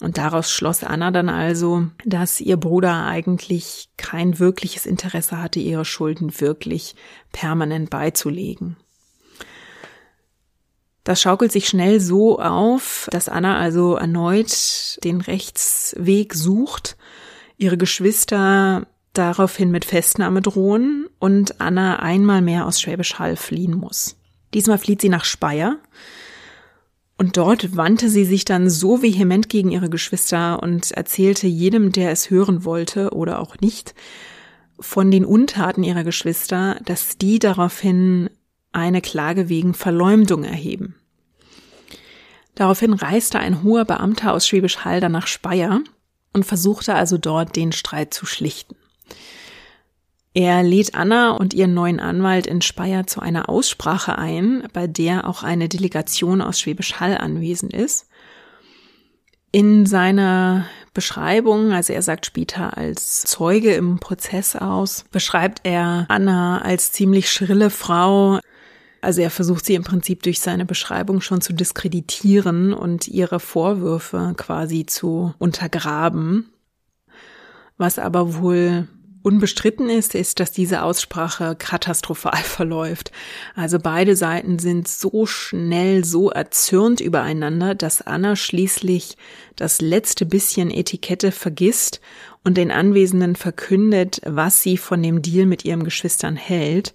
S1: Und daraus schloss Anna dann also, dass ihr Bruder eigentlich kein wirkliches Interesse hatte, ihre Schulden wirklich permanent beizulegen. Das schaukelt sich schnell so auf, dass Anna also erneut den Rechtsweg sucht ihre Geschwister daraufhin mit Festnahme drohen und Anna einmal mehr aus Schwäbisch Hall fliehen muss. Diesmal flieht sie nach Speyer und dort wandte sie sich dann so vehement gegen ihre Geschwister und erzählte jedem, der es hören wollte oder auch nicht, von den Untaten ihrer Geschwister, dass die daraufhin eine Klage wegen Verleumdung erheben. Daraufhin reiste ein hoher Beamter aus Schwäbisch Hall dann nach Speyer und versuchte also dort den Streit zu schlichten. Er lädt Anna und ihren neuen Anwalt in Speyer zu einer Aussprache ein, bei der auch eine Delegation aus Schwäbisch Hall anwesend ist. In seiner Beschreibung, also er sagt später als Zeuge im Prozess aus, beschreibt er Anna als ziemlich schrille Frau, also er versucht sie im Prinzip durch seine Beschreibung schon zu diskreditieren und ihre Vorwürfe quasi zu untergraben. Was aber wohl unbestritten ist, ist, dass diese Aussprache katastrophal verläuft. Also beide Seiten sind so schnell, so erzürnt übereinander, dass Anna schließlich das letzte bisschen Etikette vergisst und den Anwesenden verkündet, was sie von dem Deal mit ihren Geschwistern hält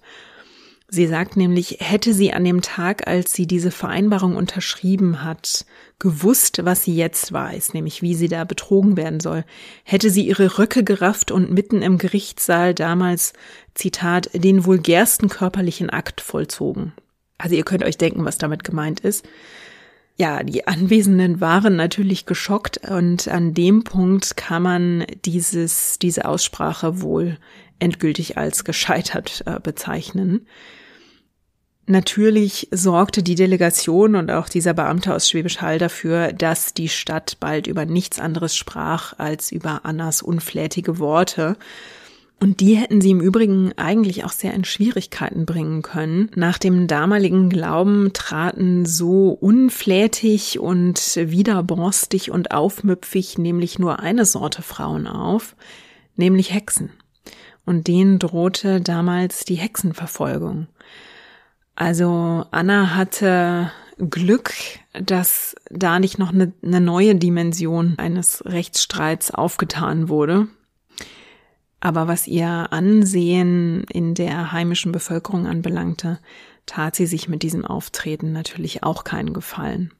S1: Sie sagt nämlich, hätte sie an dem Tag, als sie diese Vereinbarung unterschrieben hat, gewusst, was sie jetzt weiß, nämlich wie sie da betrogen werden soll, hätte sie ihre Röcke gerafft und mitten im Gerichtssaal damals, Zitat, den vulgärsten körperlichen Akt vollzogen. Also ihr könnt euch denken, was damit gemeint ist. Ja, die Anwesenden waren natürlich geschockt und an dem Punkt kann man dieses, diese Aussprache wohl endgültig als gescheitert äh, bezeichnen. Natürlich sorgte die Delegation und auch dieser Beamte aus Schwäbisch Hall dafür, dass die Stadt bald über nichts anderes sprach als über Annas unflätige Worte. Und die hätten sie im Übrigen eigentlich auch sehr in Schwierigkeiten bringen können. Nach dem damaligen Glauben traten so unflätig und widerborstig und aufmüpfig nämlich nur eine Sorte Frauen auf, nämlich Hexen. Und denen drohte damals die Hexenverfolgung. Also Anna hatte Glück, dass da nicht noch eine, eine neue Dimension eines Rechtsstreits aufgetan wurde. Aber was ihr Ansehen in der heimischen Bevölkerung anbelangte, tat sie sich mit diesem Auftreten natürlich auch keinen Gefallen.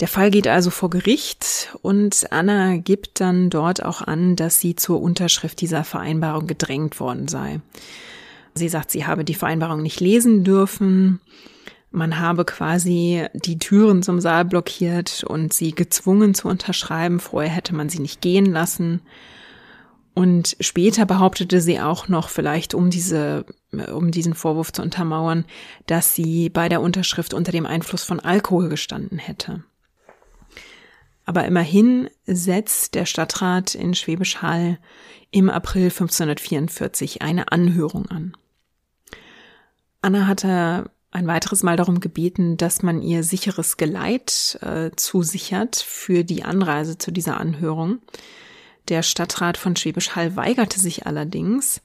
S1: Der Fall geht also vor Gericht und Anna gibt dann dort auch an, dass sie zur Unterschrift dieser Vereinbarung gedrängt worden sei. Sie sagt, sie habe die Vereinbarung nicht lesen dürfen. Man habe quasi die Türen zum Saal blockiert und sie gezwungen zu unterschreiben. Vorher hätte man sie nicht gehen lassen. Und später behauptete sie auch noch, vielleicht um diese, um diesen Vorwurf zu untermauern, dass sie bei der Unterschrift unter dem Einfluss von Alkohol gestanden hätte. Aber immerhin setzt der Stadtrat in Schwäbisch Hall im April 1544 eine Anhörung an. Anna hatte ein weiteres Mal darum gebeten, dass man ihr sicheres Geleit äh, zusichert für die Anreise zu dieser Anhörung. Der Stadtrat von Schwäbisch Hall weigerte sich allerdings,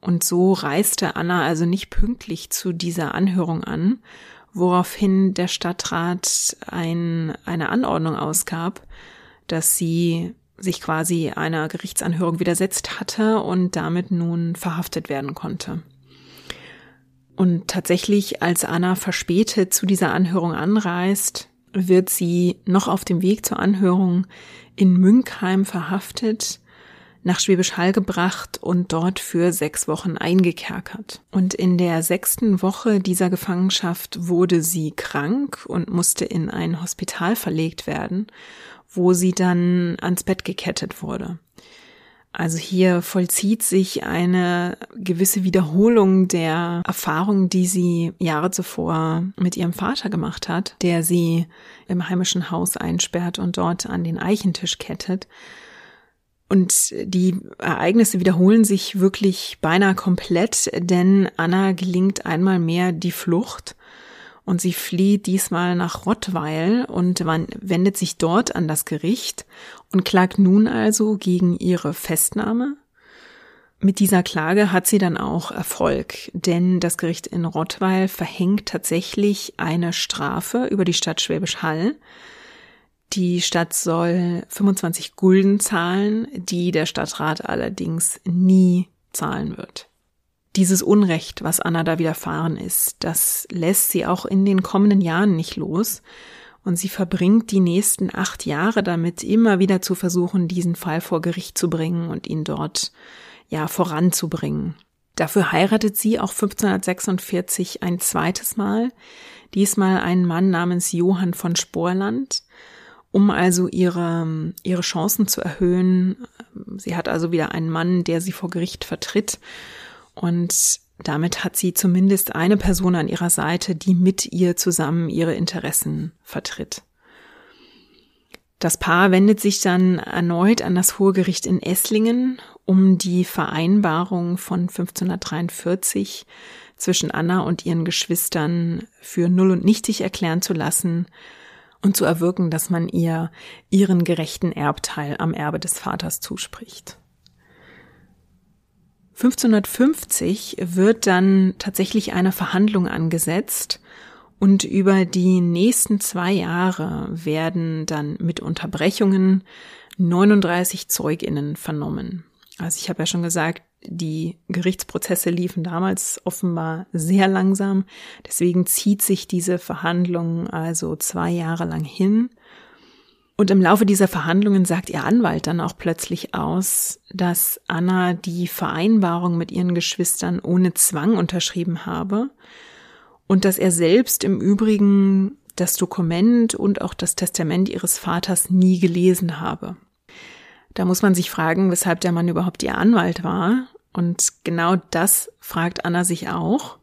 S1: und so reiste Anna also nicht pünktlich zu dieser Anhörung an, woraufhin der Stadtrat ein, eine Anordnung ausgab, dass sie sich quasi einer Gerichtsanhörung widersetzt hatte und damit nun verhaftet werden konnte. Und tatsächlich, als Anna verspätet zu dieser Anhörung anreist, wird sie noch auf dem Weg zur Anhörung in Münkheim verhaftet, nach Schwäbisch Hall gebracht und dort für sechs Wochen eingekerkert. Und in der sechsten Woche dieser Gefangenschaft wurde sie krank und musste in ein Hospital verlegt werden, wo sie dann ans Bett gekettet wurde. Also hier vollzieht sich eine gewisse Wiederholung der Erfahrung, die sie Jahre zuvor mit ihrem Vater gemacht hat, der sie im heimischen Haus einsperrt und dort an den Eichentisch kettet. Und die Ereignisse wiederholen sich wirklich beinahe komplett, denn Anna gelingt einmal mehr die Flucht und sie flieht diesmal nach Rottweil und wendet sich dort an das Gericht und klagt nun also gegen ihre Festnahme. Mit dieser Klage hat sie dann auch Erfolg, denn das Gericht in Rottweil verhängt tatsächlich eine Strafe über die Stadt Schwäbisch Hall. Die Stadt soll 25 Gulden zahlen, die der Stadtrat allerdings nie zahlen wird dieses Unrecht, was Anna da widerfahren ist, das lässt sie auch in den kommenden Jahren nicht los. Und sie verbringt die nächsten acht Jahre damit, immer wieder zu versuchen, diesen Fall vor Gericht zu bringen und ihn dort, ja, voranzubringen. Dafür heiratet sie auch 1546 ein zweites Mal, diesmal einen Mann namens Johann von Sporland, um also ihre, ihre Chancen zu erhöhen. Sie hat also wieder einen Mann, der sie vor Gericht vertritt und damit hat sie zumindest eine Person an ihrer Seite, die mit ihr zusammen ihre Interessen vertritt. Das Paar wendet sich dann erneut an das Hohe Gericht in Esslingen, um die Vereinbarung von 1543 zwischen Anna und ihren Geschwistern für null und nichtig erklären zu lassen und zu erwirken, dass man ihr ihren gerechten Erbteil am Erbe des Vaters zuspricht. 1550 wird dann tatsächlich eine Verhandlung angesetzt und über die nächsten zwei Jahre werden dann mit Unterbrechungen 39 Zeuginnen vernommen. Also ich habe ja schon gesagt, die Gerichtsprozesse liefen damals offenbar sehr langsam. Deswegen zieht sich diese Verhandlung also zwei Jahre lang hin. Und im Laufe dieser Verhandlungen sagt ihr Anwalt dann auch plötzlich aus, dass Anna die Vereinbarung mit ihren Geschwistern ohne Zwang unterschrieben habe und dass er selbst im Übrigen das Dokument und auch das Testament ihres Vaters nie gelesen habe. Da muss man sich fragen, weshalb der Mann überhaupt ihr Anwalt war. Und genau das fragt Anna sich auch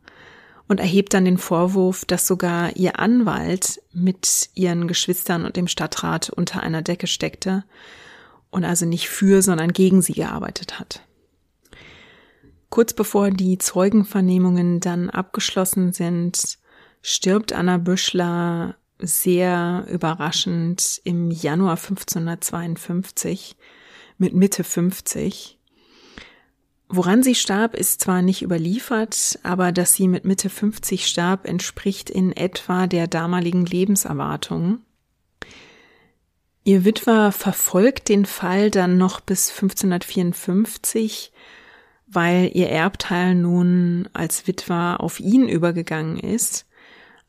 S1: und erhebt dann den Vorwurf, dass sogar ihr Anwalt mit ihren Geschwistern und dem Stadtrat unter einer Decke steckte und also nicht für, sondern gegen sie gearbeitet hat. Kurz bevor die Zeugenvernehmungen dann abgeschlossen sind, stirbt Anna Büschler sehr überraschend im Januar 1552 mit Mitte 50. Woran sie starb, ist zwar nicht überliefert, aber dass sie mit Mitte 50 starb, entspricht in etwa der damaligen Lebenserwartung. Ihr Witwer verfolgt den Fall dann noch bis 1554, weil ihr Erbteil nun als Witwer auf ihn übergegangen ist.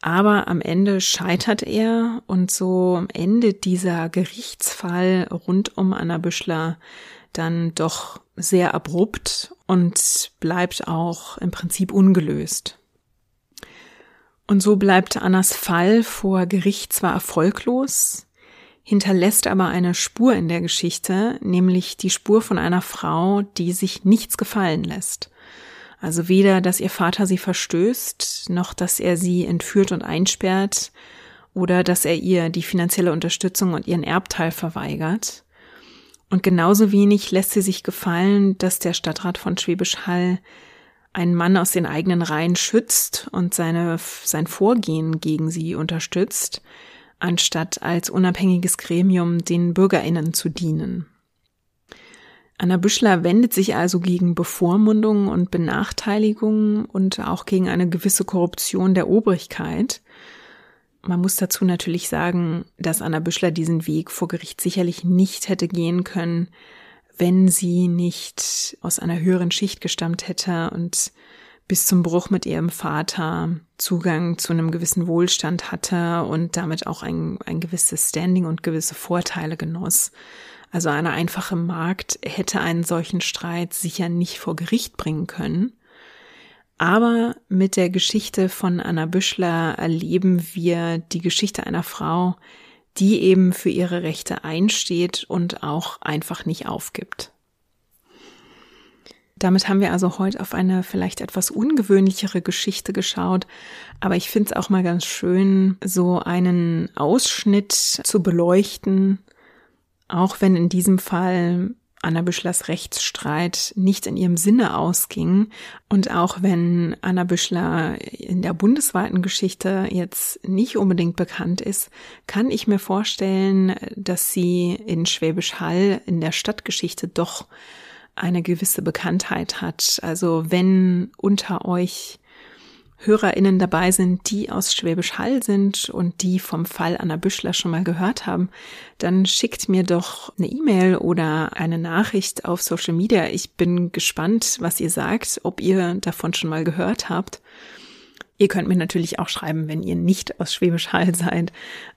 S1: Aber am Ende scheitert er und so endet dieser Gerichtsfall rund um Anna Büschler dann doch sehr abrupt und bleibt auch im Prinzip ungelöst. Und so bleibt Annas Fall vor Gericht zwar erfolglos, hinterlässt aber eine Spur in der Geschichte, nämlich die Spur von einer Frau, die sich nichts gefallen lässt. Also weder, dass ihr Vater sie verstößt, noch dass er sie entführt und einsperrt, oder dass er ihr die finanzielle Unterstützung und ihren Erbteil verweigert. Und genauso wenig lässt sie sich gefallen, dass der Stadtrat von Schwäbisch Hall einen Mann aus den eigenen Reihen schützt und seine, sein Vorgehen gegen sie unterstützt, anstatt als unabhängiges Gremium den Bürgerinnen zu dienen. Anna Büschler wendet sich also gegen Bevormundungen und Benachteiligungen und auch gegen eine gewisse Korruption der Obrigkeit. Man muss dazu natürlich sagen, dass Anna Büschler diesen Weg vor Gericht sicherlich nicht hätte gehen können, wenn sie nicht aus einer höheren Schicht gestammt hätte und bis zum Bruch mit ihrem Vater Zugang zu einem gewissen Wohlstand hatte und damit auch ein, ein gewisses Standing und gewisse Vorteile genoss. Also eine einfache Magd hätte einen solchen Streit sicher nicht vor Gericht bringen können. Aber mit der Geschichte von Anna Büschler erleben wir die Geschichte einer Frau, die eben für ihre Rechte einsteht und auch einfach nicht aufgibt. Damit haben wir also heute auf eine vielleicht etwas ungewöhnlichere Geschichte geschaut, aber ich finde es auch mal ganz schön, so einen Ausschnitt zu beleuchten, auch wenn in diesem Fall Anna Büschlers Rechtsstreit nicht in ihrem Sinne ausging und auch wenn Anna Büschler in der bundesweiten Geschichte jetzt nicht unbedingt bekannt ist, kann ich mir vorstellen, dass sie in Schwäbisch Hall in der Stadtgeschichte doch eine gewisse Bekanntheit hat. Also wenn unter euch HörerInnen dabei sind, die aus Schwäbisch Hall sind und die vom Fall Anna Büschler schon mal gehört haben, dann schickt mir doch eine E-Mail oder eine Nachricht auf Social Media. Ich bin gespannt, was ihr sagt, ob ihr davon schon mal gehört habt. Ihr könnt mir natürlich auch schreiben, wenn ihr nicht aus Schwäbisch Hall seid.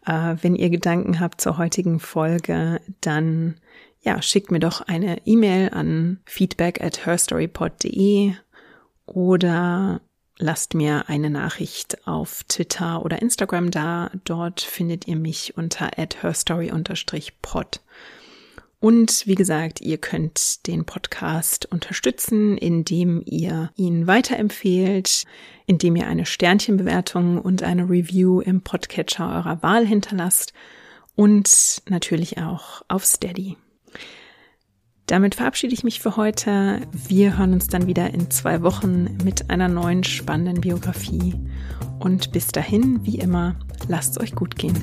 S1: Äh, wenn ihr Gedanken habt zur heutigen Folge, dann ja, schickt mir doch eine E-Mail an feedback at herstorypod.de oder lasst mir eine Nachricht auf Twitter oder Instagram da. Dort findet ihr mich unter herstory-pod. Und wie gesagt, ihr könnt den Podcast unterstützen, indem ihr ihn weiterempfehlt, indem ihr eine Sternchenbewertung und eine Review im Podcatcher eurer Wahl hinterlasst und natürlich auch auf Steady. Damit verabschiede ich mich für heute. Wir hören uns dann wieder in zwei Wochen mit einer neuen spannenden Biografie. Und bis dahin, wie immer, lasst es euch gut gehen.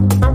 S1: Musik